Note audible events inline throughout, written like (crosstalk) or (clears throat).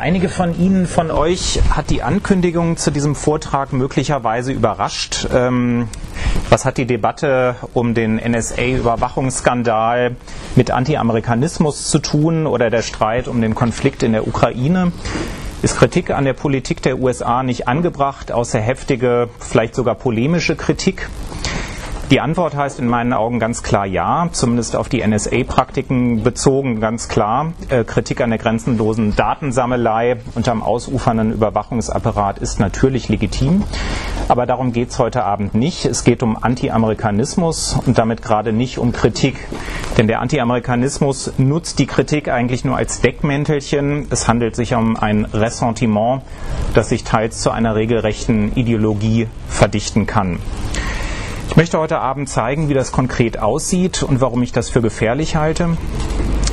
Einige von Ihnen, von euch, hat die Ankündigung zu diesem Vortrag möglicherweise überrascht. Ähm, was hat die Debatte um den NSA-Überwachungsskandal mit Anti-Amerikanismus zu tun oder der Streit um den Konflikt in der Ukraine? Ist Kritik an der Politik der USA nicht angebracht, außer heftige, vielleicht sogar polemische Kritik? Die Antwort heißt in meinen Augen ganz klar ja, zumindest auf die NSA-Praktiken bezogen ganz klar. Äh, Kritik an der grenzenlosen Datensammelei und am ausufernden Überwachungsapparat ist natürlich legitim. Aber darum geht es heute Abend nicht. Es geht um Anti-Amerikanismus und damit gerade nicht um Kritik. Denn der Anti-Amerikanismus nutzt die Kritik eigentlich nur als Deckmäntelchen. Es handelt sich um ein Ressentiment, das sich teils zu einer regelrechten Ideologie verdichten kann. Ich möchte heute Abend zeigen, wie das konkret aussieht und warum ich das für gefährlich halte.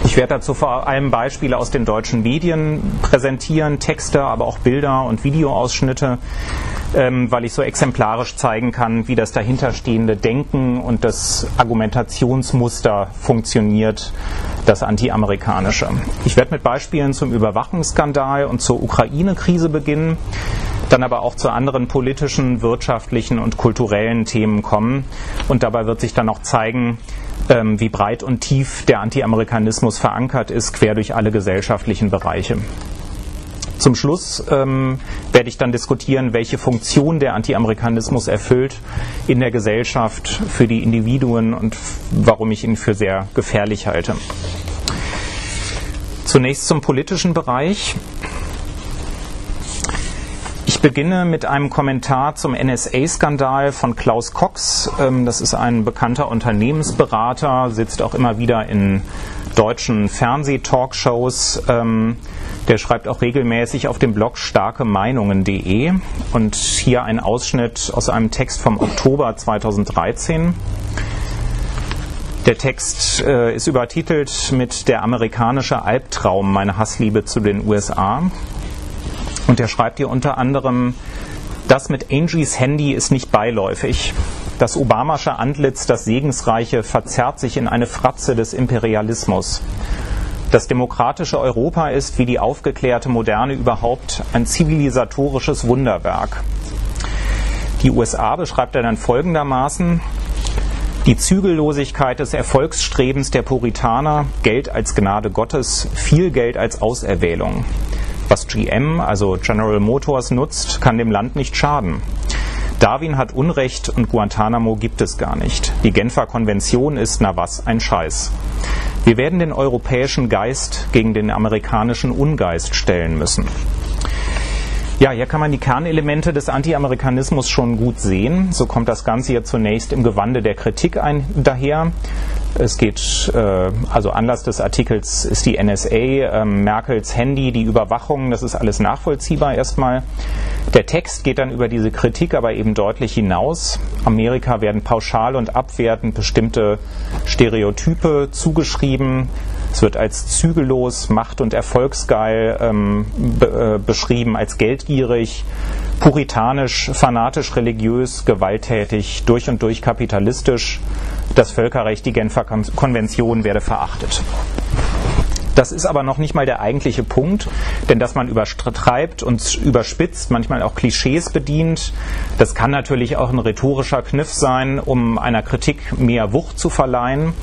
Ich werde dazu vor allem Beispiele aus den deutschen Medien präsentieren, Texte, aber auch Bilder und Videoausschnitte, ähm, weil ich so exemplarisch zeigen kann, wie das dahinterstehende Denken und das Argumentationsmuster funktioniert, das anti-amerikanische. Ich werde mit Beispielen zum Überwachungsskandal und zur Ukraine-Krise beginnen dann aber auch zu anderen politischen, wirtschaftlichen und kulturellen Themen kommen. Und dabei wird sich dann auch zeigen, ähm, wie breit und tief der Anti-Amerikanismus verankert ist, quer durch alle gesellschaftlichen Bereiche. Zum Schluss ähm, werde ich dann diskutieren, welche Funktion der Anti-Amerikanismus erfüllt in der Gesellschaft für die Individuen und warum ich ihn für sehr gefährlich halte. Zunächst zum politischen Bereich. Ich beginne mit einem Kommentar zum NSA-Skandal von Klaus Cox. Ähm, das ist ein bekannter Unternehmensberater, sitzt auch immer wieder in deutschen Fernsehtalkshows. Ähm, der schreibt auch regelmäßig auf dem Blog starkemeinungen.de und hier ein Ausschnitt aus einem Text vom Oktober 2013. Der Text äh, ist übertitelt mit Der amerikanische Albtraum, meine Hassliebe zu den USA. Und er schreibt hier unter anderem, das mit Angies Handy ist nicht beiläufig. Das Obamasche Antlitz, das Segensreiche, verzerrt sich in eine Fratze des Imperialismus. Das demokratische Europa ist, wie die aufgeklärte Moderne überhaupt, ein zivilisatorisches Wunderwerk. Die USA beschreibt er dann folgendermaßen, die Zügellosigkeit des Erfolgsstrebens der Puritaner, Geld als Gnade Gottes, viel Geld als Auserwählung. Was GM, also General Motors, nutzt, kann dem Land nicht schaden. Darwin hat Unrecht und Guantanamo gibt es gar nicht. Die Genfer Konvention ist, na was, ein Scheiß. Wir werden den europäischen Geist gegen den amerikanischen Ungeist stellen müssen. Ja, hier kann man die Kernelemente des Anti-Amerikanismus schon gut sehen. So kommt das Ganze hier zunächst im Gewande der Kritik ein, daher. Es geht, äh, also Anlass des Artikels ist die NSA, äh, Merkels Handy, die Überwachung, das ist alles nachvollziehbar erstmal. Der Text geht dann über diese Kritik aber eben deutlich hinaus. Amerika werden pauschal und abwertend bestimmte Stereotype zugeschrieben. Es wird als zügellos, macht- und erfolgsgeil ähm, be äh, beschrieben, als geldgierig, puritanisch, fanatisch religiös, gewalttätig, durch und durch kapitalistisch. Das Völkerrecht, die Genfer Konvention werde verachtet. Das ist aber noch nicht mal der eigentliche Punkt, denn dass man übertreibt und überspitzt, manchmal auch Klischees bedient, das kann natürlich auch ein rhetorischer Kniff sein, um einer Kritik mehr Wucht zu verleihen.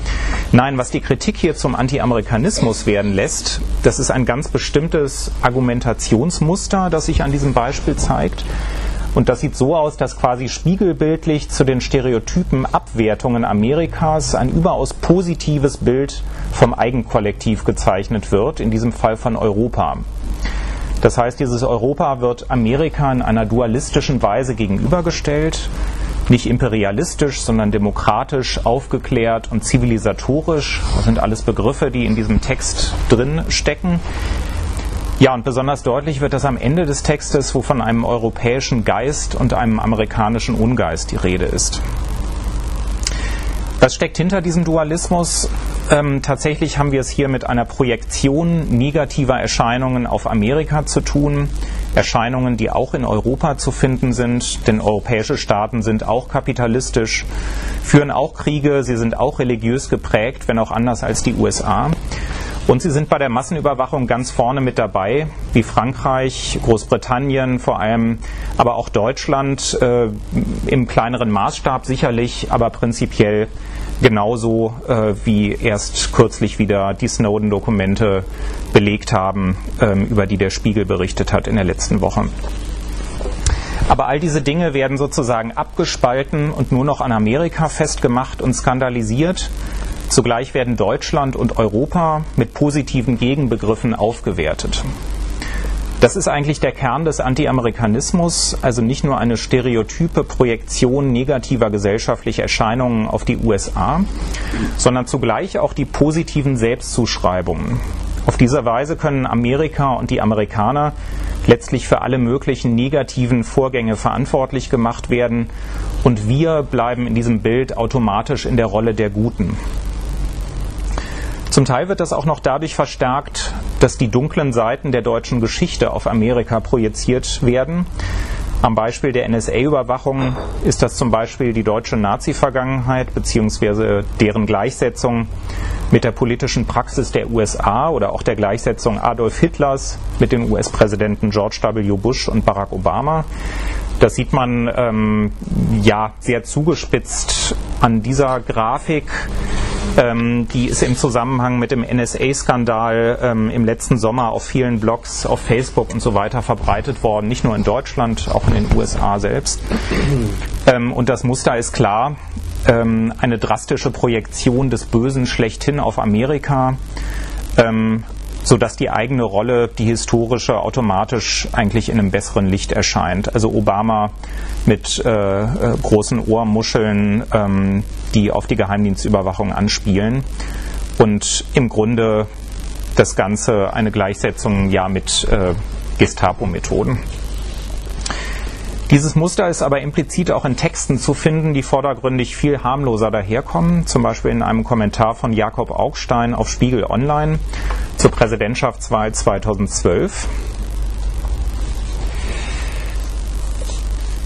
Nein, was die Kritik hier zum Anti-Amerikanismus werden lässt, das ist ein ganz bestimmtes Argumentationsmuster, das sich an diesem Beispiel zeigt. Und das sieht so aus, dass quasi spiegelbildlich zu den Stereotypen Abwertungen Amerikas ein überaus positives Bild vom Eigenkollektiv gezeichnet wird, in diesem Fall von Europa. Das heißt, dieses Europa wird Amerika in einer dualistischen Weise gegenübergestellt, nicht imperialistisch, sondern demokratisch, aufgeklärt und zivilisatorisch. Das sind alles Begriffe, die in diesem Text drin stecken. Ja, und besonders deutlich wird das am Ende des Textes, wo von einem europäischen Geist und einem amerikanischen Ungeist die Rede ist. Was steckt hinter diesem Dualismus? Ähm, tatsächlich haben wir es hier mit einer Projektion negativer Erscheinungen auf Amerika zu tun. Erscheinungen, die auch in Europa zu finden sind, denn europäische Staaten sind auch kapitalistisch, führen auch Kriege, sie sind auch religiös geprägt, wenn auch anders als die USA. Und sie sind bei der Massenüberwachung ganz vorne mit dabei, wie Frankreich, Großbritannien vor allem, aber auch Deutschland äh, im kleineren Maßstab sicherlich, aber prinzipiell genauso äh, wie erst kürzlich wieder die Snowden-Dokumente belegt haben, ähm, über die der Spiegel berichtet hat in der letzten Woche. Aber all diese Dinge werden sozusagen abgespalten und nur noch an Amerika festgemacht und skandalisiert. Zugleich werden Deutschland und Europa mit positiven Gegenbegriffen aufgewertet. Das ist eigentlich der Kern des Anti-Amerikanismus, also nicht nur eine stereotype Projektion negativer gesellschaftlicher Erscheinungen auf die USA, sondern zugleich auch die positiven Selbstzuschreibungen. Auf diese Weise können Amerika und die Amerikaner letztlich für alle möglichen negativen Vorgänge verantwortlich gemacht werden und wir bleiben in diesem Bild automatisch in der Rolle der Guten. Zum Teil wird das auch noch dadurch verstärkt, dass die dunklen Seiten der deutschen Geschichte auf Amerika projiziert werden. Am Beispiel der NSA-Überwachung ist das zum Beispiel die deutsche Nazi-Vergangenheit bzw. deren Gleichsetzung mit der politischen Praxis der USA oder auch der Gleichsetzung Adolf Hitlers mit den US-Präsidenten George W. Bush und Barack Obama. Das sieht man ähm, ja sehr zugespitzt an dieser Grafik. Ähm, die ist im Zusammenhang mit dem NSA-Skandal ähm, im letzten Sommer auf vielen Blogs, auf Facebook und so weiter verbreitet worden. Nicht nur in Deutschland, auch in den USA selbst. Ähm, und das Muster ist klar. Ähm, eine drastische Projektion des Bösen schlechthin auf Amerika. Ähm, sodass die eigene Rolle, die historische, automatisch eigentlich in einem besseren Licht erscheint. Also Obama mit äh, äh, großen Ohrmuscheln, ähm, die auf die Geheimdienstüberwachung anspielen und im Grunde das Ganze eine Gleichsetzung ja mit äh, Gestapo-Methoden. Dieses Muster ist aber implizit auch in Texten zu finden, die vordergründig viel harmloser daherkommen, zum Beispiel in einem Kommentar von Jakob Augstein auf Spiegel Online zur Präsidentschaftswahl 2012.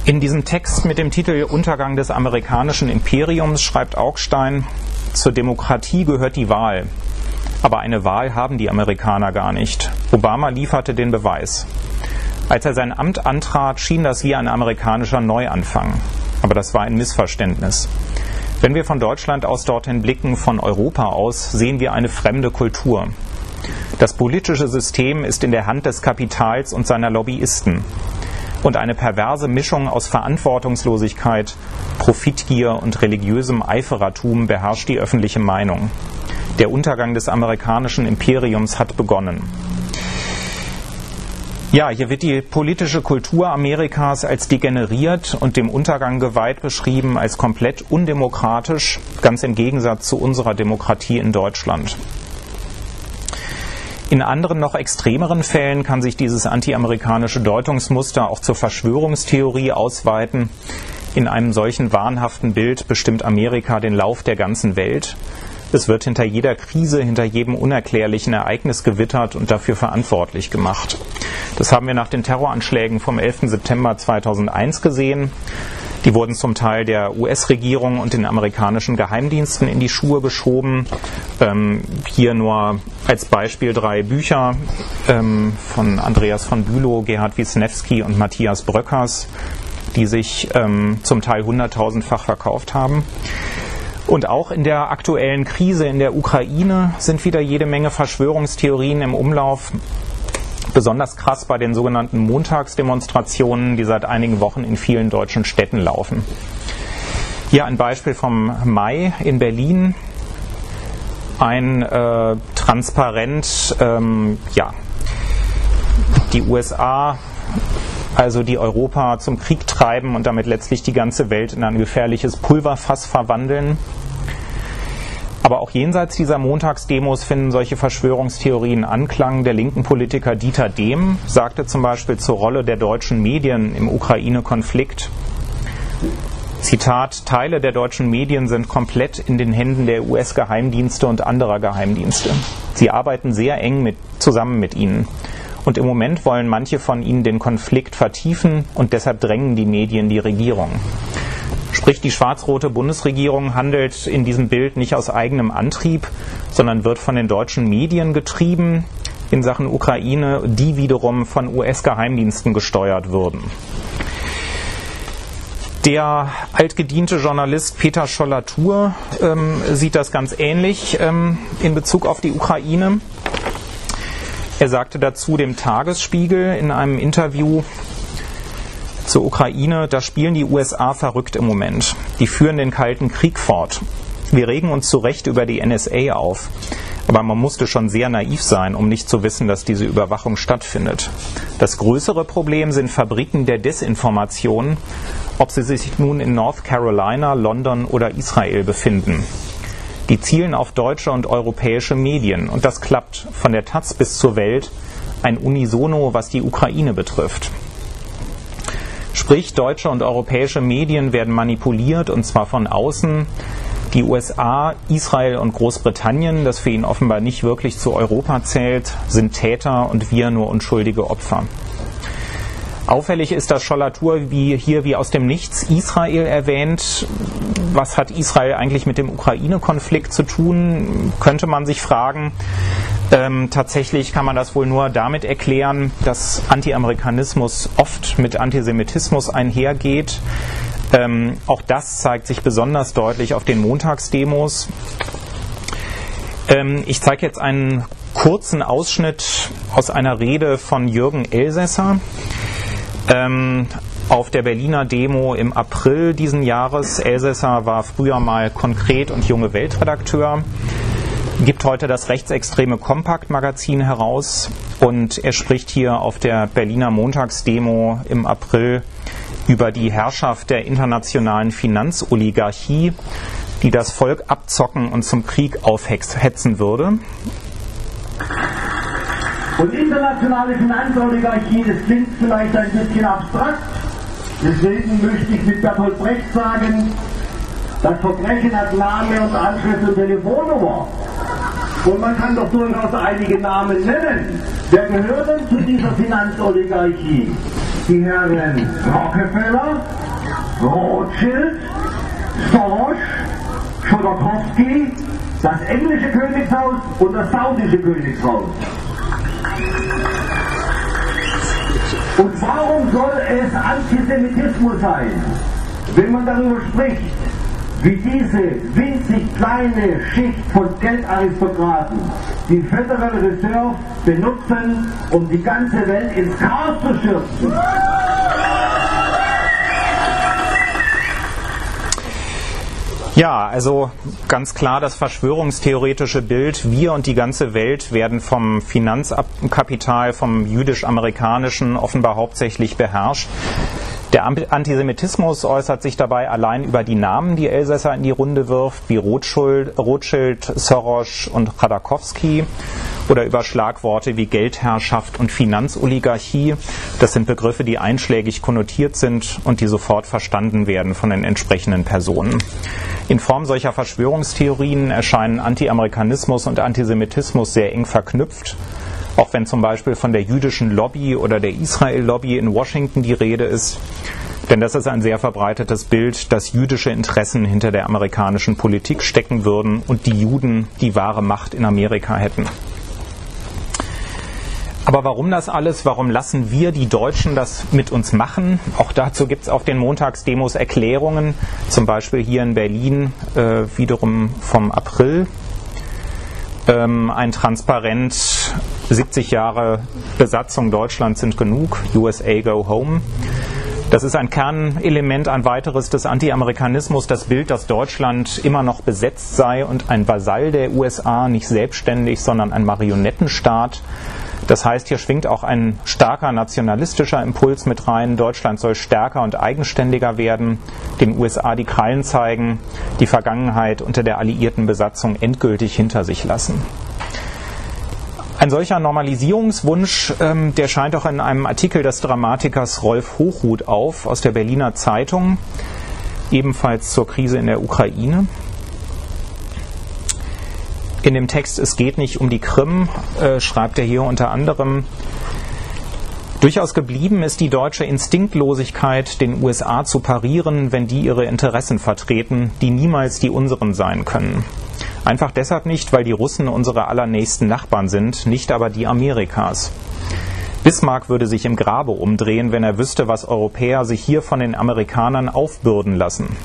In diesem Text mit dem Titel Untergang des amerikanischen Imperiums schreibt Augstein, zur Demokratie gehört die Wahl. Aber eine Wahl haben die Amerikaner gar nicht. Obama lieferte den Beweis. Als er sein Amt antrat, schien das wie ein amerikanischer Neuanfang. Aber das war ein Missverständnis. Wenn wir von Deutschland aus dorthin blicken, von Europa aus, sehen wir eine fremde Kultur. Das politische System ist in der Hand des Kapitals und seiner Lobbyisten. Und eine perverse Mischung aus Verantwortungslosigkeit, Profitgier und religiösem Eiferertum beherrscht die öffentliche Meinung. Der Untergang des amerikanischen Imperiums hat begonnen. Ja, hier wird die politische Kultur Amerikas als degeneriert und dem Untergang geweiht beschrieben, als komplett undemokratisch, ganz im Gegensatz zu unserer Demokratie in Deutschland. In anderen noch extremeren Fällen kann sich dieses antiamerikanische Deutungsmuster auch zur Verschwörungstheorie ausweiten. In einem solchen wahnhaften Bild bestimmt Amerika den Lauf der ganzen Welt. Es wird hinter jeder Krise, hinter jedem unerklärlichen Ereignis gewittert und dafür verantwortlich gemacht. Das haben wir nach den Terroranschlägen vom 11. September 2001 gesehen. Die wurden zum Teil der US-Regierung und den amerikanischen Geheimdiensten in die Schuhe geschoben. Ähm, hier nur als Beispiel drei Bücher ähm, von Andreas von Bülow, Gerhard Wisniewski und Matthias Bröckers, die sich ähm, zum Teil hunderttausendfach verkauft haben. Und auch in der aktuellen Krise in der Ukraine sind wieder jede Menge Verschwörungstheorien im Umlauf. Besonders krass bei den sogenannten Montagsdemonstrationen, die seit einigen Wochen in vielen deutschen Städten laufen. Hier ein Beispiel vom Mai in Berlin. Ein äh, Transparent, ähm, ja, die USA, also die Europa zum Krieg treiben und damit letztlich die ganze Welt in ein gefährliches Pulverfass verwandeln. Aber auch jenseits dieser Montagsdemos finden solche Verschwörungstheorien Anklang. Der linken Politiker Dieter Dehm sagte zum Beispiel zur Rolle der deutschen Medien im Ukraine-Konflikt, Zitat, Teile der deutschen Medien sind komplett in den Händen der US-Geheimdienste und anderer Geheimdienste. Sie arbeiten sehr eng mit, zusammen mit ihnen. Und im Moment wollen manche von ihnen den Konflikt vertiefen und deshalb drängen die Medien die Regierung. Sprich, die schwarz-rote Bundesregierung handelt in diesem Bild nicht aus eigenem Antrieb, sondern wird von den deutschen Medien getrieben in Sachen Ukraine, die wiederum von US-Geheimdiensten gesteuert würden. Der altgediente Journalist Peter Schollatur ähm, sieht das ganz ähnlich ähm, in Bezug auf die Ukraine. Er sagte dazu dem Tagesspiegel in einem Interview, zur Ukraine, da spielen die USA verrückt im Moment. Die führen den Kalten Krieg fort. Wir regen uns zu Recht über die NSA auf. Aber man musste schon sehr naiv sein, um nicht zu wissen, dass diese Überwachung stattfindet. Das größere Problem sind Fabriken der Desinformation, ob sie sich nun in North Carolina, London oder Israel befinden. Die zielen auf deutsche und europäische Medien und das klappt von der Taz bis zur Welt ein Unisono, was die Ukraine betrifft. Sprich, deutsche und europäische Medien werden manipuliert und zwar von außen. Die USA, Israel und Großbritannien, das für ihn offenbar nicht wirklich zu Europa zählt, sind Täter und wir nur unschuldige Opfer. Auffällig ist, dass Schollatur wie hier wie aus dem Nichts Israel erwähnt. Was hat Israel eigentlich mit dem Ukraine-Konflikt zu tun, könnte man sich fragen. Ähm, tatsächlich kann man das wohl nur damit erklären, dass Anti-Amerikanismus oft mit Antisemitismus einhergeht. Ähm, auch das zeigt sich besonders deutlich auf den Montagsdemos. Ähm, ich zeige jetzt einen kurzen Ausschnitt aus einer Rede von Jürgen Elsässer. Ähm, auf der Berliner Demo im April diesen Jahres. Elsässer war früher mal konkret und junge Weltredakteur, gibt heute das rechtsextreme Kompakt-Magazin heraus und er spricht hier auf der Berliner Montagsdemo im April über die Herrschaft der internationalen Finanzoligarchie, die das Volk abzocken und zum Krieg aufhetzen würde. Und internationale Finanzoligarchie, das klingt vielleicht ein bisschen abstrakt. Deswegen möchte ich mit Bertolt Brecht sagen, das Verbrechen hat Name und Anschrift und Telefonnummer. Und man kann doch durchaus einige Namen nennen. Wer gehört denn zu dieser Finanzoligarchie? Die Herren Rockefeller, Rothschild, Soros, Chodorkowski, das englische Königshaus und das saudische Königshaus. Und warum soll es Antisemitismus sein, wenn man darüber spricht, wie diese winzig kleine Schicht von Geldaristokraten die Federal Reserve benutzen, um die ganze Welt ins Chaos zu stürzen? Ja, also ganz klar das verschwörungstheoretische Bild, wir und die ganze Welt werden vom Finanzkapital, vom jüdisch-amerikanischen offenbar hauptsächlich beherrscht. Der Antisemitismus äußert sich dabei allein über die Namen, die Elsässer in die Runde wirft, wie Rothschild, Rothschild Soros und Khodorkovsky oder über Schlagworte wie Geldherrschaft und Finanzoligarchie. Das sind Begriffe, die einschlägig konnotiert sind und die sofort verstanden werden von den entsprechenden Personen. In Form solcher Verschwörungstheorien erscheinen Anti-Amerikanismus und Antisemitismus sehr eng verknüpft auch wenn zum Beispiel von der jüdischen Lobby oder der Israel-Lobby in Washington die Rede ist. Denn das ist ein sehr verbreitetes Bild, dass jüdische Interessen hinter der amerikanischen Politik stecken würden und die Juden die wahre Macht in Amerika hätten. Aber warum das alles? Warum lassen wir die Deutschen das mit uns machen? Auch dazu gibt es auf den Montagsdemos Erklärungen, zum Beispiel hier in Berlin äh, wiederum vom April. Ähm, ein Transparent 70 Jahre Besatzung Deutschlands sind genug, USA go home. Das ist ein Kernelement, ein weiteres des Anti-Amerikanismus, das Bild, dass Deutschland immer noch besetzt sei und ein Vasall der USA, nicht selbstständig, sondern ein Marionettenstaat. Das heißt, hier schwingt auch ein starker nationalistischer Impuls mit rein. Deutschland soll stärker und eigenständiger werden, den USA die Krallen zeigen, die Vergangenheit unter der alliierten Besatzung endgültig hinter sich lassen. Ein solcher Normalisierungswunsch, ähm, der scheint auch in einem Artikel des Dramatikers Rolf Hochhuth auf aus der Berliner Zeitung, ebenfalls zur Krise in der Ukraine. In dem Text Es geht nicht um die Krim äh, schreibt er hier unter anderem, Durchaus geblieben ist die deutsche Instinktlosigkeit, den USA zu parieren, wenn die ihre Interessen vertreten, die niemals die unseren sein können. Einfach deshalb nicht, weil die Russen unsere allernächsten Nachbarn sind, nicht aber die Amerikas. Bismarck würde sich im Grabe umdrehen, wenn er wüsste, was Europäer sich hier von den Amerikanern aufbürden lassen.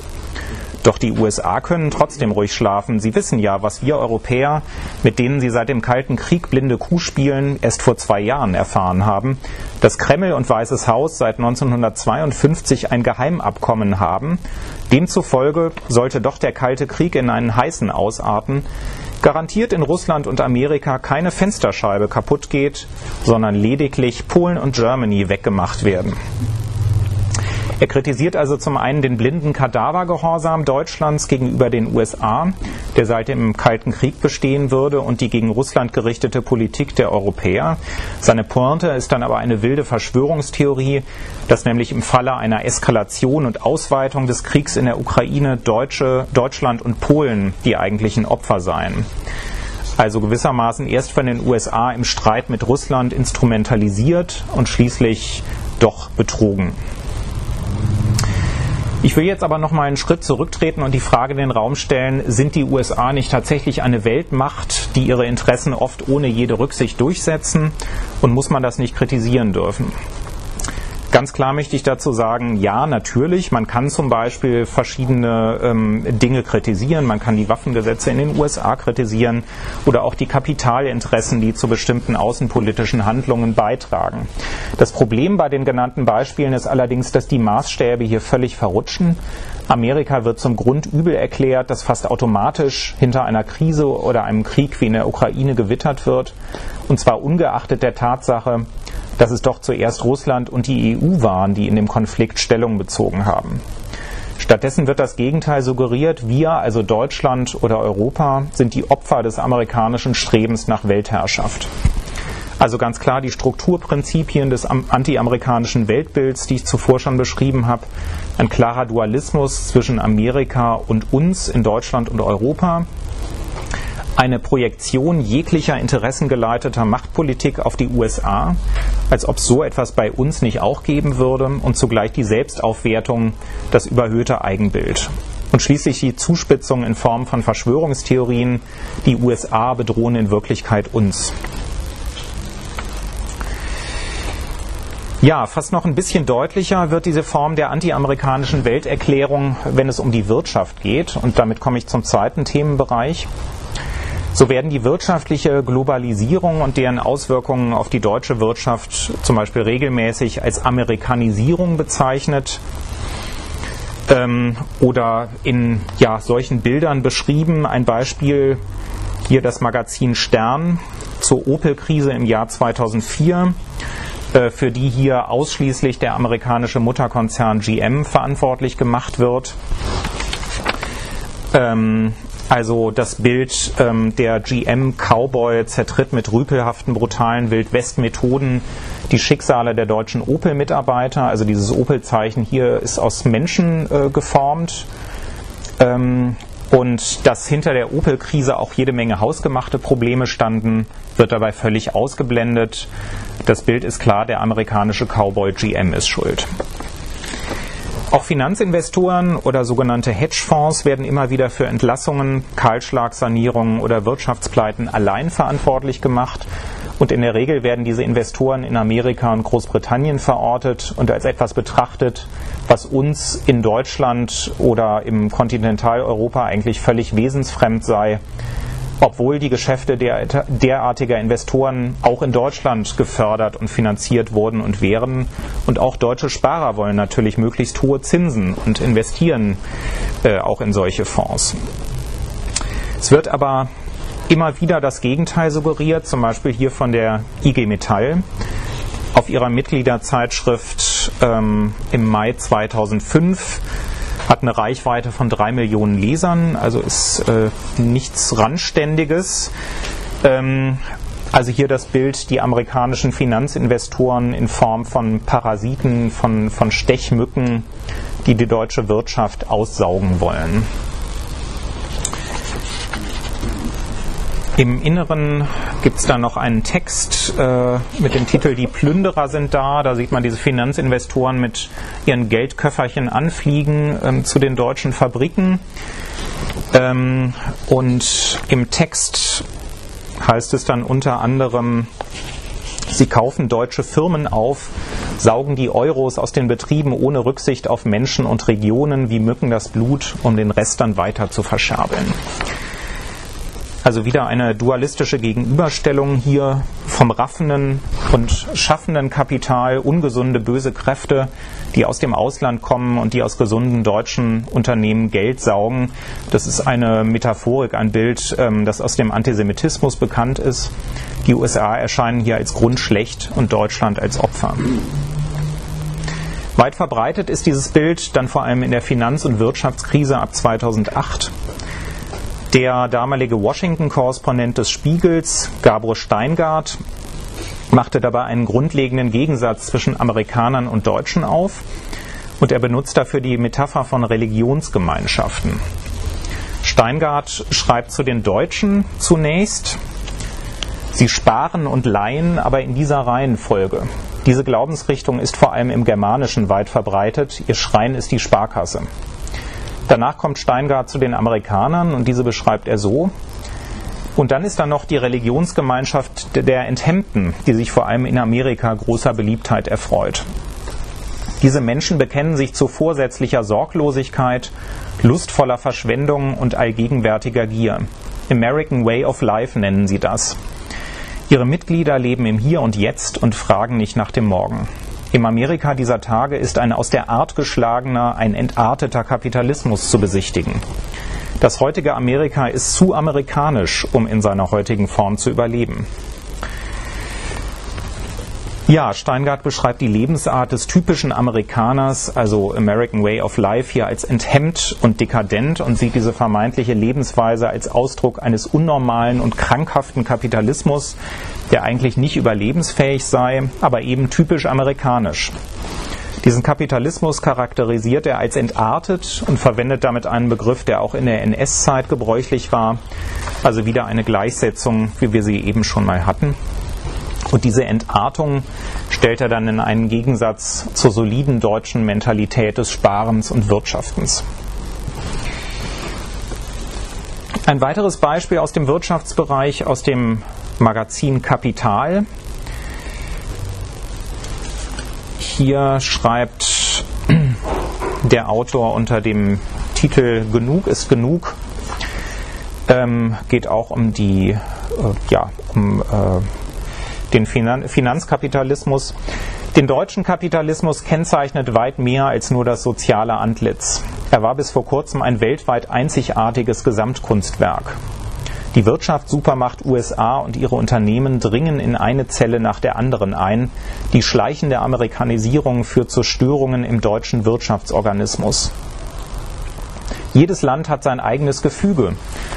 Doch die USA können trotzdem ruhig schlafen. Sie wissen ja, was wir Europäer, mit denen sie seit dem Kalten Krieg blinde Kuh spielen, erst vor zwei Jahren erfahren haben, dass Kreml und Weißes Haus seit 1952 ein Geheimabkommen haben. Demzufolge sollte doch der Kalte Krieg in einen heißen ausarten, garantiert in Russland und Amerika keine Fensterscheibe kaputt geht, sondern lediglich Polen und Germany weggemacht werden. Er kritisiert also zum einen den blinden Kadavergehorsam Deutschlands gegenüber den USA, der seit dem Kalten Krieg bestehen würde, und die gegen Russland gerichtete Politik der Europäer. Seine Pointe ist dann aber eine wilde Verschwörungstheorie, dass nämlich im Falle einer Eskalation und Ausweitung des Kriegs in der Ukraine Deutsche, Deutschland und Polen die eigentlichen Opfer seien also gewissermaßen erst von den USA im Streit mit Russland instrumentalisiert und schließlich doch betrogen. Ich will jetzt aber noch mal einen Schritt zurücktreten und die Frage in den Raum stellen, sind die USA nicht tatsächlich eine Weltmacht, die ihre Interessen oft ohne jede Rücksicht durchsetzen und muss man das nicht kritisieren dürfen? Ganz klar möchte ich dazu sagen, ja, natürlich, man kann zum Beispiel verschiedene ähm, Dinge kritisieren. Man kann die Waffengesetze in den USA kritisieren oder auch die Kapitalinteressen, die zu bestimmten außenpolitischen Handlungen beitragen. Das Problem bei den genannten Beispielen ist allerdings, dass die Maßstäbe hier völlig verrutschen. Amerika wird zum Grundübel erklärt, das fast automatisch hinter einer Krise oder einem Krieg wie in der Ukraine gewittert wird. Und zwar ungeachtet der Tatsache, dass es doch zuerst Russland und die EU waren, die in dem Konflikt Stellung bezogen haben. Stattdessen wird das Gegenteil suggeriert, wir, also Deutschland oder Europa, sind die Opfer des amerikanischen Strebens nach Weltherrschaft. Also ganz klar die Strukturprinzipien des antiamerikanischen Weltbilds, die ich zuvor schon beschrieben habe, ein klarer Dualismus zwischen Amerika und uns in Deutschland und Europa, eine Projektion jeglicher interessengeleiteter Machtpolitik auf die USA, als ob so etwas bei uns nicht auch geben würde, und zugleich die Selbstaufwertung, das überhöhte Eigenbild. Und schließlich die Zuspitzung in Form von Verschwörungstheorien, die USA bedrohen in Wirklichkeit uns. Ja, fast noch ein bisschen deutlicher wird diese Form der antiamerikanischen Welterklärung, wenn es um die Wirtschaft geht. Und damit komme ich zum zweiten Themenbereich. So werden die wirtschaftliche Globalisierung und deren Auswirkungen auf die deutsche Wirtschaft zum Beispiel regelmäßig als Amerikanisierung bezeichnet ähm, oder in ja, solchen Bildern beschrieben. Ein Beispiel hier das Magazin Stern zur Opel-Krise im Jahr 2004 äh, für die hier ausschließlich der amerikanische Mutterkonzern GM verantwortlich gemacht wird. Ähm, also das Bild ähm, der GM-Cowboy zertritt mit rüpelhaften, brutalen Wildwest-Methoden die Schicksale der deutschen Opel-Mitarbeiter. Also dieses Opel-Zeichen hier ist aus Menschen äh, geformt. Ähm, und dass hinter der Opel-Krise auch jede Menge hausgemachte Probleme standen, wird dabei völlig ausgeblendet. Das Bild ist klar, der amerikanische Cowboy GM ist schuld. Auch Finanzinvestoren oder sogenannte Hedgefonds werden immer wieder für Entlassungen, Kahlschlagsanierungen oder Wirtschaftspleiten allein verantwortlich gemacht. Und in der Regel werden diese Investoren in Amerika und Großbritannien verortet und als etwas betrachtet, was uns in Deutschland oder im Kontinentaleuropa eigentlich völlig wesensfremd sei obwohl die Geschäfte der, derartiger Investoren auch in Deutschland gefördert und finanziert wurden und wären. Und auch deutsche Sparer wollen natürlich möglichst hohe Zinsen und investieren äh, auch in solche Fonds. Es wird aber immer wieder das Gegenteil suggeriert, zum Beispiel hier von der IG Metall auf ihrer Mitgliederzeitschrift ähm, im Mai 2005 hat eine Reichweite von drei Millionen Lesern, also ist äh, nichts Randständiges. Ähm, also hier das Bild, die amerikanischen Finanzinvestoren in Form von Parasiten, von, von Stechmücken, die die deutsche Wirtschaft aussaugen wollen. Im Inneren gibt es dann noch einen Text äh, mit dem Titel Die Plünderer sind da. Da sieht man diese Finanzinvestoren mit ihren Geldköfferchen anfliegen ähm, zu den deutschen Fabriken. Ähm, und im Text heißt es dann unter anderem, sie kaufen deutsche Firmen auf, saugen die Euros aus den Betrieben ohne Rücksicht auf Menschen und Regionen wie Mücken das Blut, um den Rest dann weiter zu verscherbeln. Also wieder eine dualistische Gegenüberstellung hier vom raffenden und schaffenden Kapital, ungesunde, böse Kräfte, die aus dem Ausland kommen und die aus gesunden deutschen Unternehmen Geld saugen. Das ist eine Metaphorik, ein Bild, ähm, das aus dem Antisemitismus bekannt ist. Die USA erscheinen hier als grundschlecht und Deutschland als Opfer. Weit verbreitet ist dieses Bild dann vor allem in der Finanz- und Wirtschaftskrise ab 2008. Der damalige Washington-Korrespondent des Spiegels, Gabor Steingart, machte dabei einen grundlegenden Gegensatz zwischen Amerikanern und Deutschen auf und er benutzt dafür die Metapher von Religionsgemeinschaften. Steingart schreibt zu den Deutschen zunächst, sie sparen und leihen, aber in dieser Reihenfolge. Diese Glaubensrichtung ist vor allem im Germanischen weit verbreitet, ihr Schrein ist die Sparkasse. Danach kommt Steingart zu den Amerikanern und diese beschreibt er so. Und dann ist da noch die Religionsgemeinschaft der Enthemmten, die sich vor allem in Amerika großer Beliebtheit erfreut. Diese Menschen bekennen sich zu vorsätzlicher Sorglosigkeit, lustvoller Verschwendung und allgegenwärtiger Gier. American Way of Life nennen sie das. Ihre Mitglieder leben im Hier und Jetzt und fragen nicht nach dem Morgen. Im Amerika dieser Tage ist ein aus der Art geschlagener, ein entarteter Kapitalismus zu besichtigen. Das heutige Amerika ist zu amerikanisch, um in seiner heutigen Form zu überleben. Ja, Steingart beschreibt die Lebensart des typischen Amerikaners, also American Way of Life, hier als enthemmt und dekadent und sieht diese vermeintliche Lebensweise als Ausdruck eines unnormalen und krankhaften Kapitalismus, der eigentlich nicht überlebensfähig sei, aber eben typisch amerikanisch. Diesen Kapitalismus charakterisiert er als entartet und verwendet damit einen Begriff, der auch in der NS-Zeit gebräuchlich war, also wieder eine Gleichsetzung, wie wir sie eben schon mal hatten. Und diese Entartung stellt er dann in einen Gegensatz zur soliden deutschen Mentalität des Sparens und Wirtschaftens. Ein weiteres Beispiel aus dem Wirtschaftsbereich, aus dem Magazin Kapital. Hier schreibt (clears throat) der Autor unter dem Titel Genug ist genug. Ähm, geht auch um die, äh, ja, um äh, den Finan Finanzkapitalismus. Den deutschen Kapitalismus kennzeichnet weit mehr als nur das soziale Antlitz. Er war bis vor kurzem ein weltweit einzigartiges Gesamtkunstwerk. Die Wirtschaftssupermacht USA und ihre Unternehmen dringen in eine Zelle nach der anderen ein. Die schleichende Amerikanisierung führt zu Störungen im deutschen Wirtschaftsorganismus. Jedes Land hat sein eigenes Gefüge.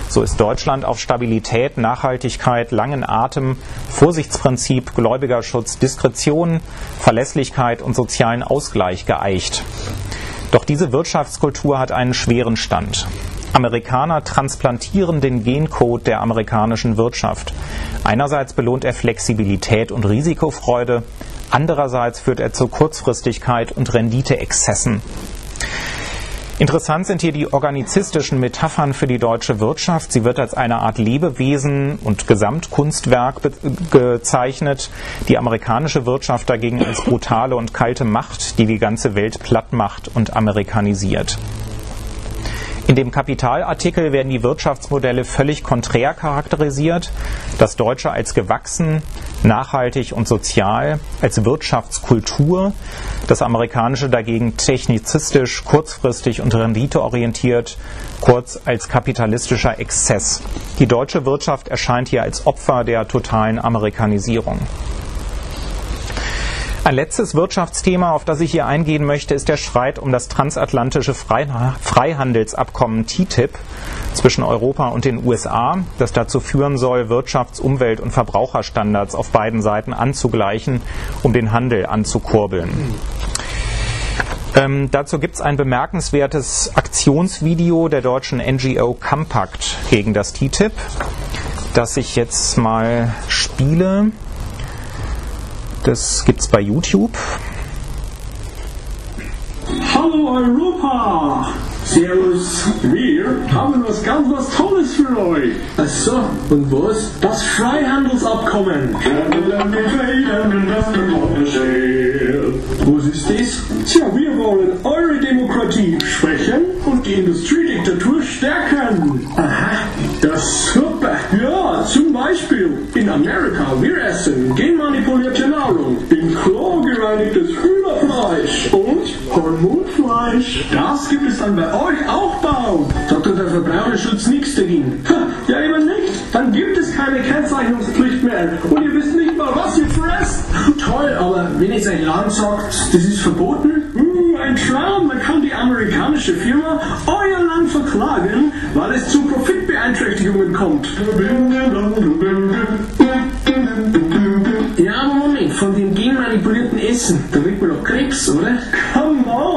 So ist Deutschland auf Stabilität, Nachhaltigkeit, langen Atem, Vorsichtsprinzip, Gläubigerschutz, Diskretion, Verlässlichkeit und sozialen Ausgleich geeicht. Doch diese Wirtschaftskultur hat einen schweren Stand. Amerikaner transplantieren den Gencode der amerikanischen Wirtschaft. Einerseits belohnt er Flexibilität und Risikofreude, andererseits führt er zu Kurzfristigkeit und Renditeexzessen. Interessant sind hier die organizistischen Metaphern für die deutsche Wirtschaft. Sie wird als eine Art Lebewesen und Gesamtkunstwerk gezeichnet. Die amerikanische Wirtschaft dagegen als brutale und kalte Macht, die die ganze Welt platt macht und amerikanisiert. In dem Kapitalartikel werden die Wirtschaftsmodelle völlig konträr charakterisiert. Das Deutsche als gewachsen, nachhaltig und sozial, als Wirtschaftskultur. Das Amerikanische dagegen technizistisch, kurzfristig und renditeorientiert, kurz als kapitalistischer Exzess. Die deutsche Wirtschaft erscheint hier als Opfer der totalen Amerikanisierung. Ein letztes Wirtschaftsthema, auf das ich hier eingehen möchte, ist der Streit um das transatlantische Freihandelsabkommen TTIP zwischen Europa und den USA, das dazu führen soll, Wirtschafts-, Umwelt- und Verbraucherstandards auf beiden Seiten anzugleichen, um den Handel anzukurbeln. Ähm, dazu gibt es ein bemerkenswertes Aktionsvideo der deutschen NGO Compact gegen das TTIP. das ich jetzt mal spiele. Das gibt es bei YouTube. Hallo Europa! Servus, wir haben was ganz was Tolles für euch. Ach so, und was? Das Freihandelsabkommen. Was ist das? Tja, wir wollen eure Demokratie schwächen und die Industriediktatur stärken. Aha, Das ist super. Ja, zum Beispiel in Amerika, wir essen genmanipulierte Nahrung, in Chlor gereinigtes Hühnerfleisch und Hormonfleisch. Das gibt es dann bei euch auch bald. sagt der Verbraucherschutz nichts dagegen. Ha, Ja, eben nicht. Dann gibt es keine Kennzeichnungspflicht mehr. Und ihr wisst nicht Toll, aber wenn jetzt ein Land sagt, das ist verboten, Hm, ein Traum. Man kann die amerikanische Firma euer Land verklagen, weil es zu Profitbeeinträchtigungen kommt. ja, aber Moment, von dem genmanipulierten Essen, da kriegt man doch Krebs, oder?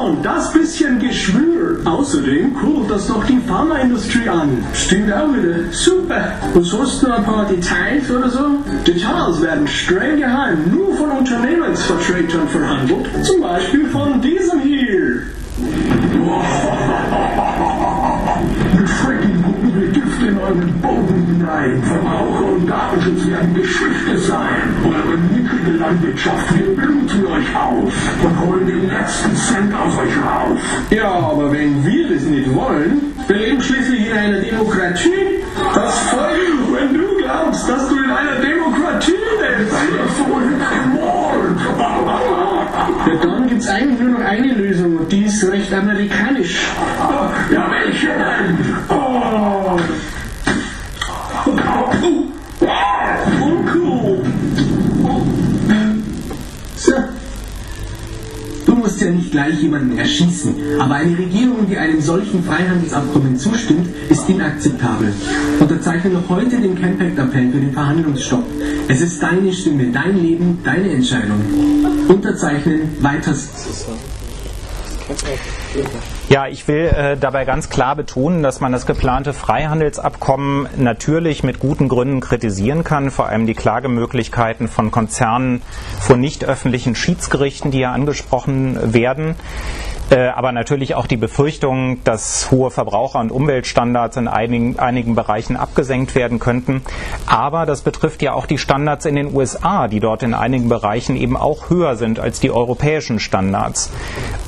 On, das bisschen Geschwür. Außerdem kurbelt das noch die Pharmaindustrie an. Stimmt auch wieder. Super. Was hast du noch ein paar Details oder so? Details werden streng geheim nur von Unternehmensvertretern verhandelt. Zum Beispiel von diesem hier. (laughs) Mit schrecklichen guten Gift in euren Boden hinein. Verbraucher und Datenschutz werden Geschichte sein. Eure Landwirtschaft, wir bluten euch auf und holen den letzten Cent aus euch raus. Ja, aber wenn wir das nicht wollen, Wir leben schließlich in einer Demokratie. das folgt, wenn du glaubst, dass du in einer Demokratie lebst. Ja, dann gibt's eigentlich nur noch eine Lösung und die ist recht amerikanisch. Ja, welche denn? Oh. Musst ja nicht gleich jemanden erschießen, aber eine Regierung, die einem solchen Freihandelsabkommen zustimmt, ist inakzeptabel. Unterzeichne noch heute den Campact-Appell für den Verhandlungsstopp. Es ist deine Stimme, dein Leben, deine Entscheidung. Unterzeichnen, weiters. Ja, ich will äh, dabei ganz klar betonen, dass man das geplante Freihandelsabkommen natürlich mit guten Gründen kritisieren kann, vor allem die Klagemöglichkeiten von Konzernen vor nicht öffentlichen Schiedsgerichten, die ja angesprochen werden. Äh, aber natürlich auch die Befürchtung, dass hohe Verbraucher- und Umweltstandards in einigen, einigen Bereichen abgesenkt werden könnten. Aber das betrifft ja auch die Standards in den USA, die dort in einigen Bereichen eben auch höher sind als die europäischen Standards.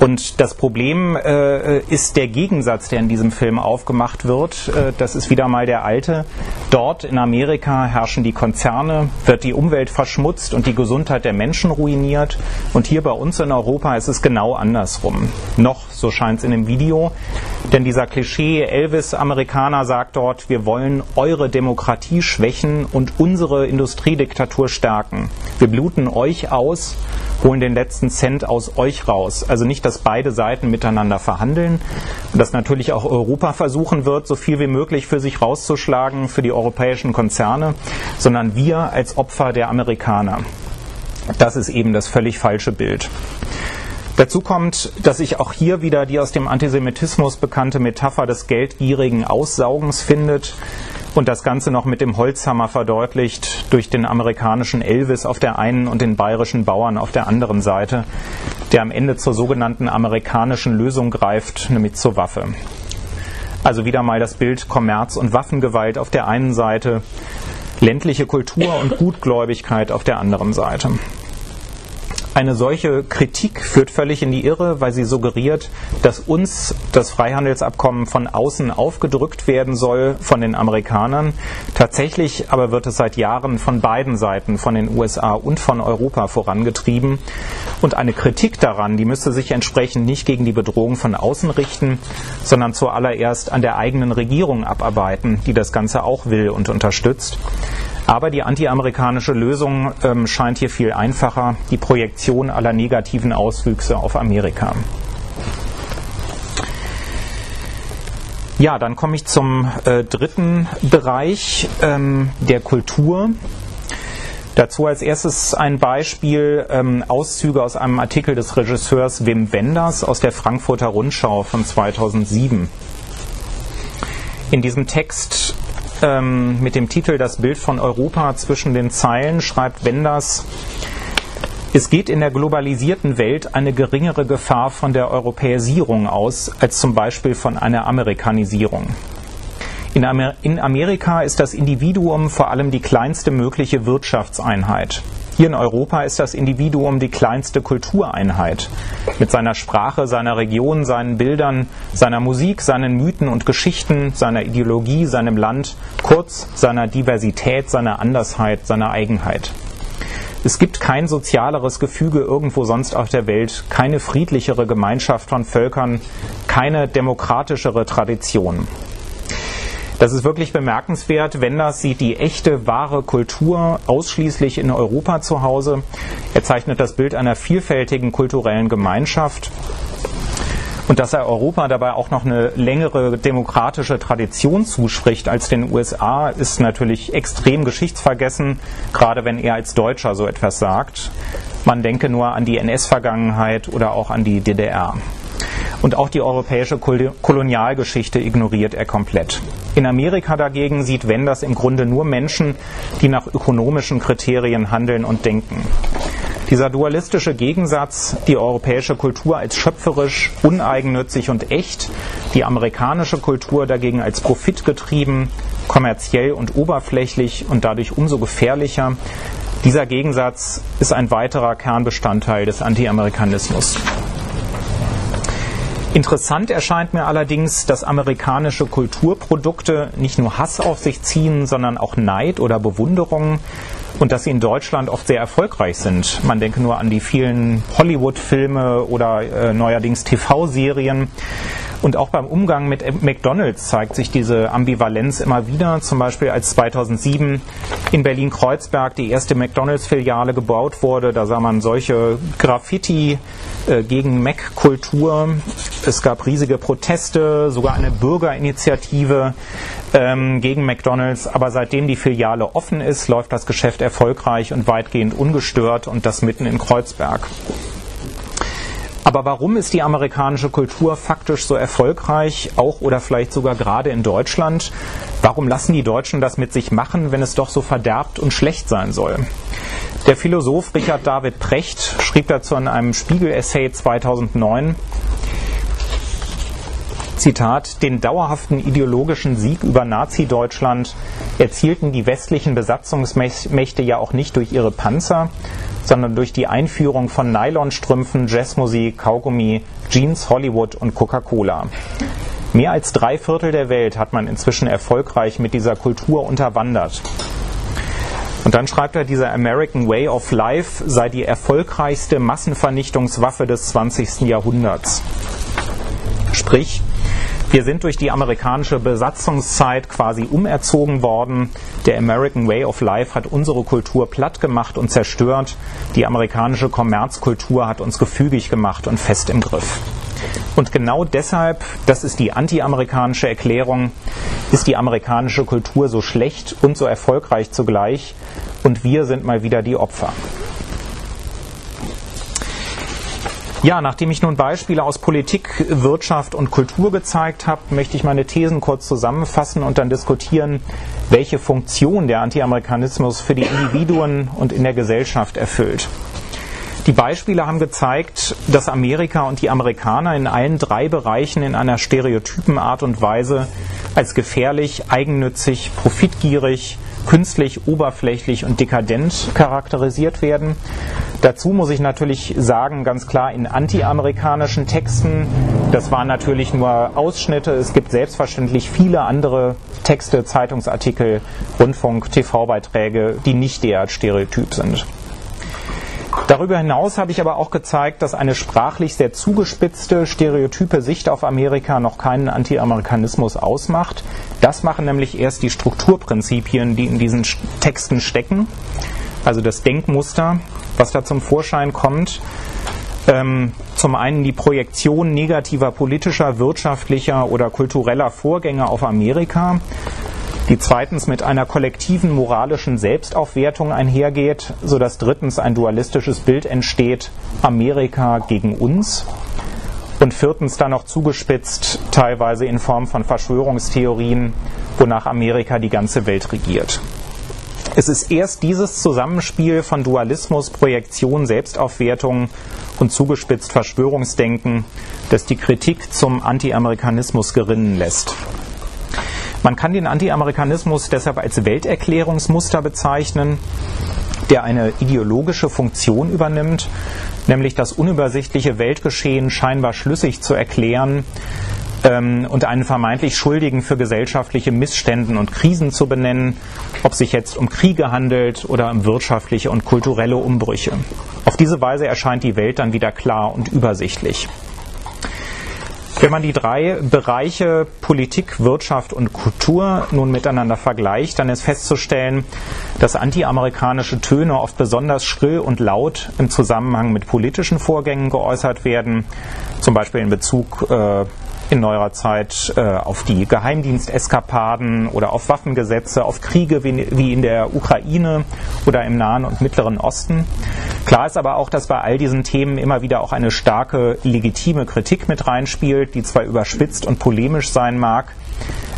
Und das Problem äh, ist der Gegensatz, der in diesem Film aufgemacht wird. Äh, das ist wieder mal der alte. Dort in Amerika herrschen die Konzerne, wird die Umwelt verschmutzt und die Gesundheit der Menschen ruiniert. Und hier bei uns in Europa ist es genau andersrum. Noch, so scheint es in dem Video. Denn dieser Klischee-Elvis-Amerikaner sagt dort, wir wollen eure Demokratie schwächen und unsere Industriediktatur stärken. Wir bluten euch aus, holen den letzten Cent aus euch raus. Also nicht, dass beide Seiten miteinander verhandeln und dass natürlich auch Europa versuchen wird, so viel wie möglich für sich rauszuschlagen, für die europäischen Konzerne, sondern wir als Opfer der Amerikaner. Das ist eben das völlig falsche Bild. Dazu kommt, dass ich auch hier wieder die aus dem Antisemitismus bekannte Metapher des geldgierigen Aussaugens findet und das Ganze noch mit dem Holzhammer verdeutlicht durch den amerikanischen Elvis auf der einen und den bayerischen Bauern auf der anderen Seite, der am Ende zur sogenannten amerikanischen Lösung greift, nämlich zur Waffe. Also wieder mal das Bild Kommerz und Waffengewalt auf der einen Seite, ländliche Kultur und Gutgläubigkeit auf der anderen Seite. Eine solche Kritik führt völlig in die Irre, weil sie suggeriert, dass uns das Freihandelsabkommen von außen aufgedrückt werden soll von den Amerikanern. Tatsächlich aber wird es seit Jahren von beiden Seiten, von den USA und von Europa vorangetrieben. Und eine Kritik daran, die müsste sich entsprechend nicht gegen die Bedrohung von außen richten, sondern zuallererst an der eigenen Regierung abarbeiten, die das Ganze auch will und unterstützt. Aber die antiamerikanische Lösung ähm, scheint hier viel einfacher, die Projektion aller negativen Auswüchse auf Amerika. Ja, dann komme ich zum äh, dritten Bereich ähm, der Kultur. Dazu als erstes ein Beispiel, ähm, Auszüge aus einem Artikel des Regisseurs Wim Wenders aus der Frankfurter Rundschau von 2007. In diesem Text ähm, mit dem Titel Das Bild von Europa zwischen den Zeilen schreibt Wenders, es geht in der globalisierten Welt eine geringere Gefahr von der Europäisierung aus als zum Beispiel von einer Amerikanisierung. In, Amer in Amerika ist das Individuum vor allem die kleinste mögliche Wirtschaftseinheit. Hier in Europa ist das Individuum die kleinste Kultureinheit. Mit seiner Sprache, seiner Region, seinen Bildern, seiner Musik, seinen Mythen und Geschichten, seiner Ideologie, seinem Land, kurz seiner Diversität, seiner Andersheit, seiner Eigenheit. Es gibt kein sozialeres Gefüge irgendwo sonst auf der Welt, keine friedlichere Gemeinschaft von Völkern, keine demokratischere Tradition. Das ist wirklich bemerkenswert. Wenders sieht die echte, wahre Kultur ausschließlich in Europa zu Hause. Er zeichnet das Bild einer vielfältigen kulturellen Gemeinschaft. Und dass er Europa dabei auch noch eine längere demokratische Tradition zuspricht als den USA, ist natürlich extrem geschichtsvergessen, gerade wenn er als Deutscher so etwas sagt. Man denke nur an die NS-Vergangenheit oder auch an die DDR. Und auch die europäische Kolonialgeschichte ignoriert er komplett. In Amerika dagegen sieht Wenders im Grunde nur Menschen, die nach ökonomischen Kriterien handeln und denken. Dieser dualistische Gegensatz, die europäische Kultur als schöpferisch, uneigennützig und echt, die amerikanische Kultur dagegen als profitgetrieben, kommerziell und oberflächlich und dadurch umso gefährlicher, dieser Gegensatz ist ein weiterer Kernbestandteil des Anti-Amerikanismus. Interessant erscheint mir allerdings, dass amerikanische Kulturprodukte nicht nur Hass auf sich ziehen, sondern auch Neid oder Bewunderung und dass sie in Deutschland oft sehr erfolgreich sind. Man denke nur an die vielen Hollywood-Filme oder äh, neuerdings TV-Serien. Und auch beim Umgang mit McDonalds zeigt sich diese Ambivalenz immer wieder. Zum Beispiel als 2007 in Berlin-Kreuzberg die erste McDonalds-Filiale gebaut wurde, da sah man solche Graffiti äh, gegen Mac-Kultur. Es gab riesige Proteste, sogar eine Bürgerinitiative ähm, gegen McDonalds. Aber seitdem die Filiale offen ist, läuft das Geschäft erfolgreich und weitgehend ungestört und das mitten in Kreuzberg. Aber warum ist die amerikanische Kultur faktisch so erfolgreich, auch oder vielleicht sogar gerade in Deutschland? Warum lassen die Deutschen das mit sich machen, wenn es doch so verderbt und schlecht sein soll? Der Philosoph Richard David Precht schrieb dazu in einem Spiegel-Essay 2009, Zitat, den dauerhaften ideologischen Sieg über Nazi-Deutschland erzielten die westlichen Besatzungsmächte ja auch nicht durch ihre Panzer, sondern durch die Einführung von Nylonstrümpfen, Jazzmusik, Kaugummi, Jeans, Hollywood und Coca-Cola. Mehr als drei Viertel der Welt hat man inzwischen erfolgreich mit dieser Kultur unterwandert. Und dann schreibt er, dieser American Way of Life sei die erfolgreichste Massenvernichtungswaffe des 20. Jahrhunderts. Sprich, wir sind durch die amerikanische Besatzungszeit quasi umerzogen worden. Der American Way of Life hat unsere Kultur platt gemacht und zerstört. Die amerikanische Kommerzkultur hat uns gefügig gemacht und fest im Griff. Und genau deshalb, das ist die anti-amerikanische Erklärung, ist die amerikanische Kultur so schlecht und so erfolgreich zugleich. Und wir sind mal wieder die Opfer. Ja, nachdem ich nun Beispiele aus Politik, Wirtschaft und Kultur gezeigt habe, möchte ich meine Thesen kurz zusammenfassen und dann diskutieren, welche Funktion der Anti-Amerikanismus für die Individuen und in der Gesellschaft erfüllt. Die Beispiele haben gezeigt, dass Amerika und die Amerikaner in allen drei Bereichen in einer stereotypen Art und Weise als gefährlich, eigennützig, profitgierig, künstlich, oberflächlich und dekadent charakterisiert werden. Dazu muss ich natürlich sagen, ganz klar in antiamerikanischen Texten, das waren natürlich nur Ausschnitte. Es gibt selbstverständlich viele andere Texte, Zeitungsartikel, Rundfunk, TV-Beiträge, die nicht derart stereotyp sind. Darüber hinaus habe ich aber auch gezeigt, dass eine sprachlich sehr zugespitzte, stereotype Sicht auf Amerika noch keinen Anti-Amerikanismus ausmacht. Das machen nämlich erst die Strukturprinzipien, die in diesen Texten stecken, also das Denkmuster, was da zum Vorschein kommt. Ähm, zum einen die Projektion negativer politischer, wirtschaftlicher oder kultureller Vorgänge auf Amerika die zweitens mit einer kollektiven moralischen Selbstaufwertung einhergeht, sodass drittens ein dualistisches Bild entsteht, Amerika gegen uns. Und viertens dann noch zugespitzt, teilweise in Form von Verschwörungstheorien, wonach Amerika die ganze Welt regiert. Es ist erst dieses Zusammenspiel von Dualismus, Projektion, Selbstaufwertung und zugespitzt Verschwörungsdenken, das die Kritik zum Anti-Amerikanismus gerinnen lässt. Man kann den Anti-Amerikanismus deshalb als Welterklärungsmuster bezeichnen, der eine ideologische Funktion übernimmt, nämlich das unübersichtliche Weltgeschehen scheinbar schlüssig zu erklären ähm, und einen vermeintlich Schuldigen für gesellschaftliche Missständen und Krisen zu benennen, ob sich jetzt um Kriege handelt oder um wirtschaftliche und kulturelle Umbrüche. Auf diese Weise erscheint die Welt dann wieder klar und übersichtlich. Wenn man die drei Bereiche Politik, Wirtschaft und Kultur nun miteinander vergleicht, dann ist festzustellen, dass antiamerikanische Töne oft besonders schrill und laut im Zusammenhang mit politischen Vorgängen geäußert werden, zum Beispiel in Bezug äh, in neuerer Zeit äh, auf die Geheimdiensteskapaden oder auf Waffengesetze, auf Kriege wie, wie in der Ukraine oder im Nahen und Mittleren Osten. Klar ist aber auch, dass bei all diesen Themen immer wieder auch eine starke legitime Kritik mit reinspielt, die zwar überspitzt und polemisch sein mag,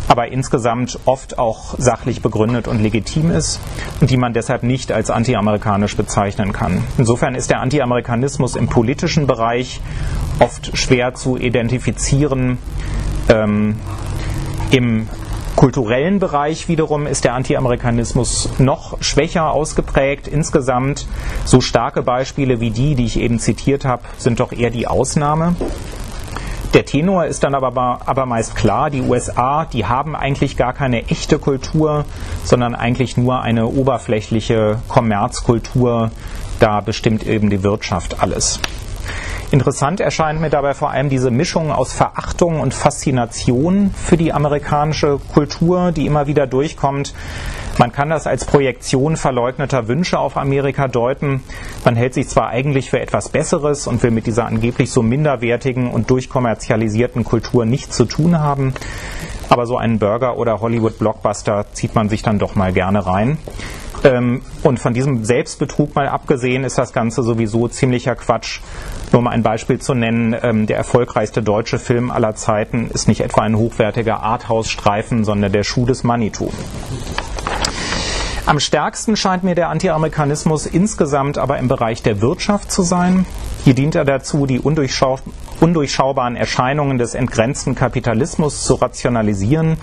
aber insgesamt oft auch sachlich begründet und legitim ist und die man deshalb nicht als antiamerikanisch bezeichnen kann. Insofern ist der Antiamerikanismus im politischen Bereich oft schwer zu identifizieren. Ähm, Im kulturellen Bereich wiederum ist der Antiamerikanismus noch schwächer ausgeprägt. Insgesamt so starke Beispiele wie die, die ich eben zitiert habe, sind doch eher die Ausnahme. Der Tenor ist dann aber, aber meist klar, die USA, die haben eigentlich gar keine echte Kultur, sondern eigentlich nur eine oberflächliche Kommerzkultur. Da bestimmt eben die Wirtschaft alles. Interessant erscheint mir dabei vor allem diese Mischung aus Verachtung und Faszination für die amerikanische Kultur, die immer wieder durchkommt. Man kann das als Projektion verleugneter Wünsche auf Amerika deuten. Man hält sich zwar eigentlich für etwas Besseres und will mit dieser angeblich so minderwertigen und durchkommerzialisierten Kultur nichts zu tun haben, aber so einen Burger oder Hollywood-Blockbuster zieht man sich dann doch mal gerne rein. Ähm, und von diesem Selbstbetrug mal abgesehen ist das Ganze sowieso ziemlicher Quatsch. Nur um ein Beispiel zu nennen, ähm, der erfolgreichste deutsche Film aller Zeiten ist nicht etwa ein hochwertiger Arthouse-Streifen, sondern der Schuh des Manitou. Am stärksten scheint mir der Anti-Amerikanismus insgesamt aber im Bereich der Wirtschaft zu sein. Hier dient er dazu, die undurchschaubaren Erscheinungen des entgrenzten Kapitalismus zu rationalisieren,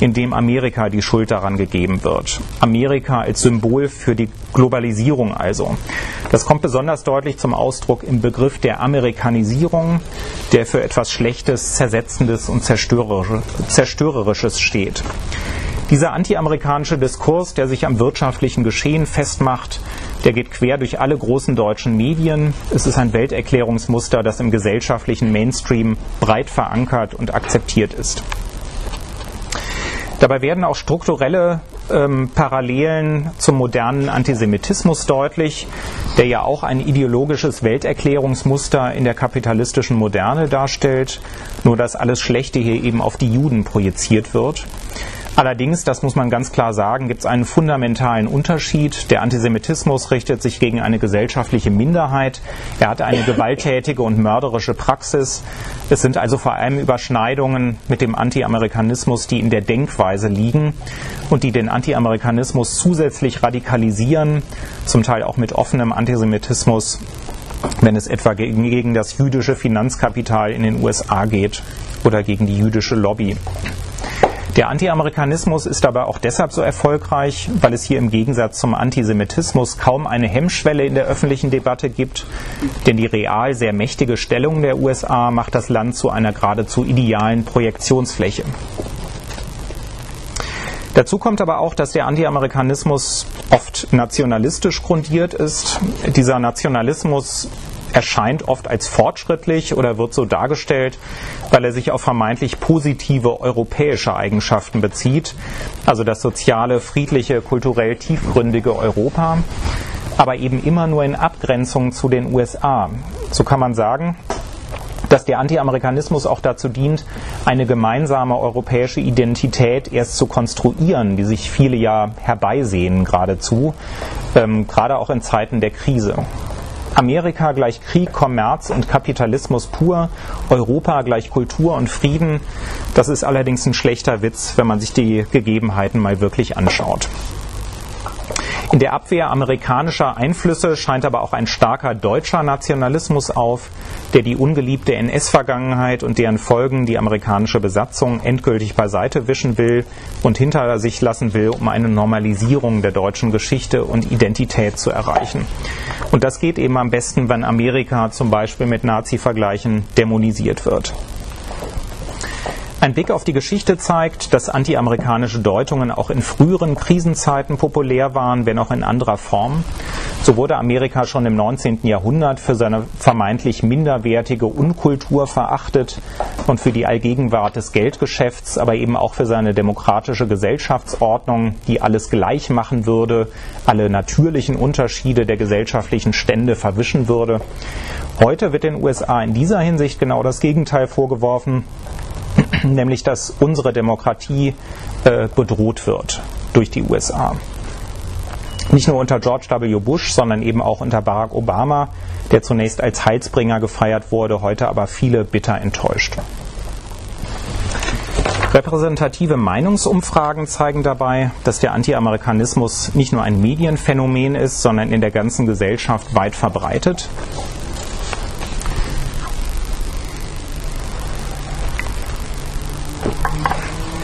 indem Amerika die Schuld daran gegeben wird. Amerika als Symbol für die Globalisierung also. Das kommt besonders deutlich zum Ausdruck im Begriff der Amerikanisierung, der für etwas Schlechtes, Zersetzendes und Zerstörerisches steht. Dieser antiamerikanische Diskurs, der sich am wirtschaftlichen Geschehen festmacht, der geht quer durch alle großen deutschen Medien. Es ist ein Welterklärungsmuster, das im gesellschaftlichen Mainstream breit verankert und akzeptiert ist. Dabei werden auch strukturelle ähm, Parallelen zum modernen Antisemitismus deutlich, der ja auch ein ideologisches Welterklärungsmuster in der kapitalistischen Moderne darstellt, nur dass alles Schlechte hier eben auf die Juden projiziert wird. Allerdings, das muss man ganz klar sagen, gibt es einen fundamentalen Unterschied. Der Antisemitismus richtet sich gegen eine gesellschaftliche Minderheit. Er hat eine (laughs) gewalttätige und mörderische Praxis. Es sind also vor allem Überschneidungen mit dem Anti-Amerikanismus, die in der Denkweise liegen und die den Anti-Amerikanismus zusätzlich radikalisieren, zum Teil auch mit offenem Antisemitismus, wenn es etwa gegen, das jüdische Finanzkapital in den USA geht oder gegen die jüdische Lobby. Der Anti-Amerikanismus ist aber auch deshalb so erfolgreich, weil es hier im Gegensatz zum Antisemitismus kaum eine Hemmschwelle in der öffentlichen Debatte gibt, denn die real sehr mächtige Stellung der USA macht das Land zu einer geradezu idealen Projektionsfläche. Dazu kommt aber auch, dass der Anti-Amerikanismus oft nationalistisch grundiert ist. Dieser Nationalismus erscheint oft als fortschrittlich oder wird so dargestellt, weil er sich auf vermeintlich positive europäische Eigenschaften bezieht, also das soziale, friedliche, kulturell tiefgründige Europa, aber eben immer nur in Abgrenzung zu den USA. So kann man sagen, dass der Anti-Amerikanismus auch dazu dient, eine gemeinsame europäische Identität erst zu konstruieren, die sich viele ja herbeisehen geradezu, ähm, gerade auch in Zeiten der Krise. Amerika gleich Krieg, Kommerz und Kapitalismus pur, Europa gleich Kultur und Frieden. Das ist allerdings ein schlechter Witz, wenn man sich die Gegebenheiten mal wirklich anschaut. In der Abwehr amerikanischer Einflüsse scheint aber auch ein starker deutscher Nationalismus auf, der die ungeliebte NS-Vergangenheit und deren Folgen die amerikanische Besatzung endgültig beiseite wischen will und hinter sich lassen will, um eine Normalisierung der deutschen Geschichte und Identität zu erreichen. Und das geht eben am besten, wenn Amerika zum Beispiel mit Nazi-Vergleichen dämonisiert wird. Ein Blick auf die Geschichte zeigt, dass antiamerikanische Deutungen auch in früheren Krisenzeiten populär waren, wenn auch in anderer Form. So wurde Amerika schon im 19. Jahrhundert für seine vermeintlich minderwertige Unkultur verachtet und für die Allgegenwart des Geldgeschäfts, aber eben auch für seine demokratische Gesellschaftsordnung, die alles gleich machen würde, alle natürlichen Unterschiede der gesellschaftlichen Stände verwischen würde. Heute wird den USA in dieser Hinsicht genau das Gegenteil vorgeworfen (clears throat) nämlich dass unsere Demokratie äh, bedroht wird durch die USA. Nicht nur unter George W. Bush, sondern eben auch unter Barack Obama, der zunächst als Heilsbringer gefeiert wurde, heute aber viele bitter enttäuscht. Repräsentative Meinungsumfragen zeigen dabei, dass der Anti-Amerikanismus nicht nur ein Medienphänomen ist, sondern in der ganzen Gesellschaft weit verbreitet.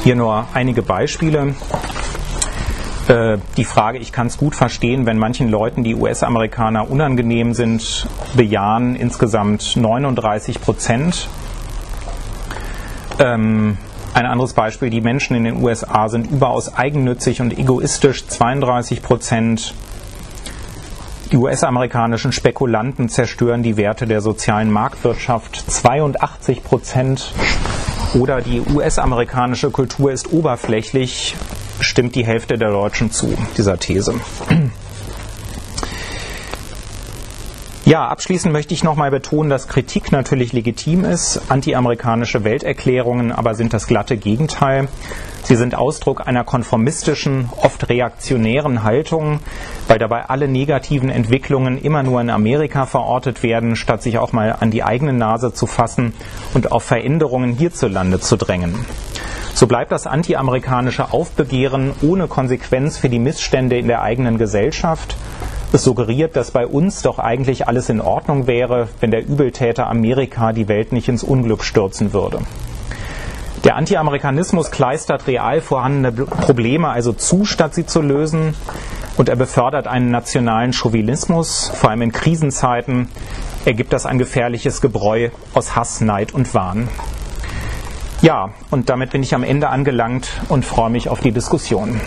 Hier nur einige Beispiele. Äh, die Frage, ich kann es gut verstehen, wenn manchen Leuten die US-Amerikaner unangenehm sind, bejahen insgesamt 39 Prozent. Ähm, ein anderes Beispiel, die Menschen in den USA sind überaus eigennützig und egoistisch, 32 Prozent. Die US-amerikanischen Spekulanten zerstören die Werte der sozialen Marktwirtschaft, 82 Prozent. Oder die US-amerikanische Kultur ist oberflächlich, stimmt die Hälfte der Deutschen zu, dieser These. Ja, abschließend möchte ich nochmal betonen, dass Kritik natürlich legitim ist. Anti-amerikanische Welterklärungen aber sind das glatte Gegenteil. Sie sind Ausdruck einer konformistischen, oft reaktionären Haltung, weil dabei alle negativen Entwicklungen immer nur in Amerika verortet werden, statt sich auch mal an die eigene Nase zu fassen und auf Veränderungen hierzulande zu drängen. So bleibt das anti-amerikanische Aufbegehren ohne Konsequenz für die Missstände in der eigenen Gesellschaft es suggeriert, dass bei uns doch eigentlich alles in Ordnung wäre, wenn der Übeltäter Amerika die Welt nicht ins Unglück stürzen würde. Der Anti-Amerikanismus kleistert real vorhandene Probleme also zu, statt sie zu lösen. Und er befördert einen nationalen Chauvinismus, vor allem in Krisenzeiten ergibt das ein gefährliches Gebräu aus Hass, Neid und Wahn. Ja, und damit bin ich am Ende angelangt und freue mich auf die Diskussion.